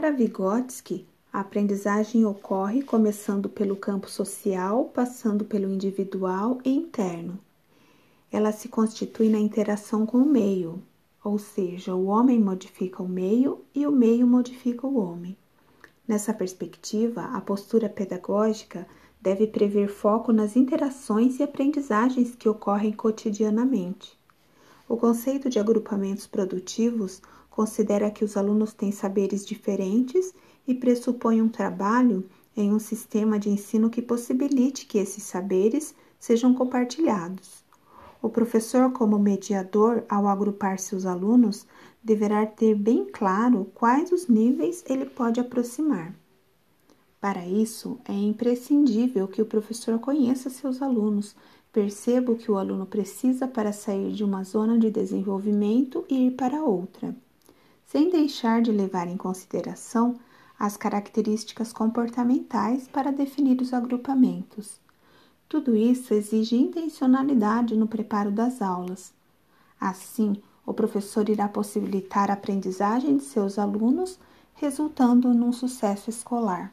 Para Vygotsky, a aprendizagem ocorre começando pelo campo social, passando pelo individual e interno. Ela se constitui na interação com o meio, ou seja, o homem modifica o meio e o meio modifica o homem. Nessa perspectiva, a postura pedagógica deve prever foco nas interações e aprendizagens que ocorrem cotidianamente. O conceito de agrupamentos produtivos considera que os alunos têm saberes diferentes e pressupõe um trabalho em um sistema de ensino que possibilite que esses saberes sejam compartilhados. O professor, como mediador, ao agrupar seus alunos, deverá ter bem claro quais os níveis ele pode aproximar. Para isso, é imprescindível que o professor conheça seus alunos, perceba o que o aluno precisa para sair de uma zona de desenvolvimento e ir para outra, sem deixar de levar em consideração as características comportamentais para definir os agrupamentos. Tudo isso exige intencionalidade no preparo das aulas. Assim, o professor irá possibilitar a aprendizagem de seus alunos, resultando num sucesso escolar.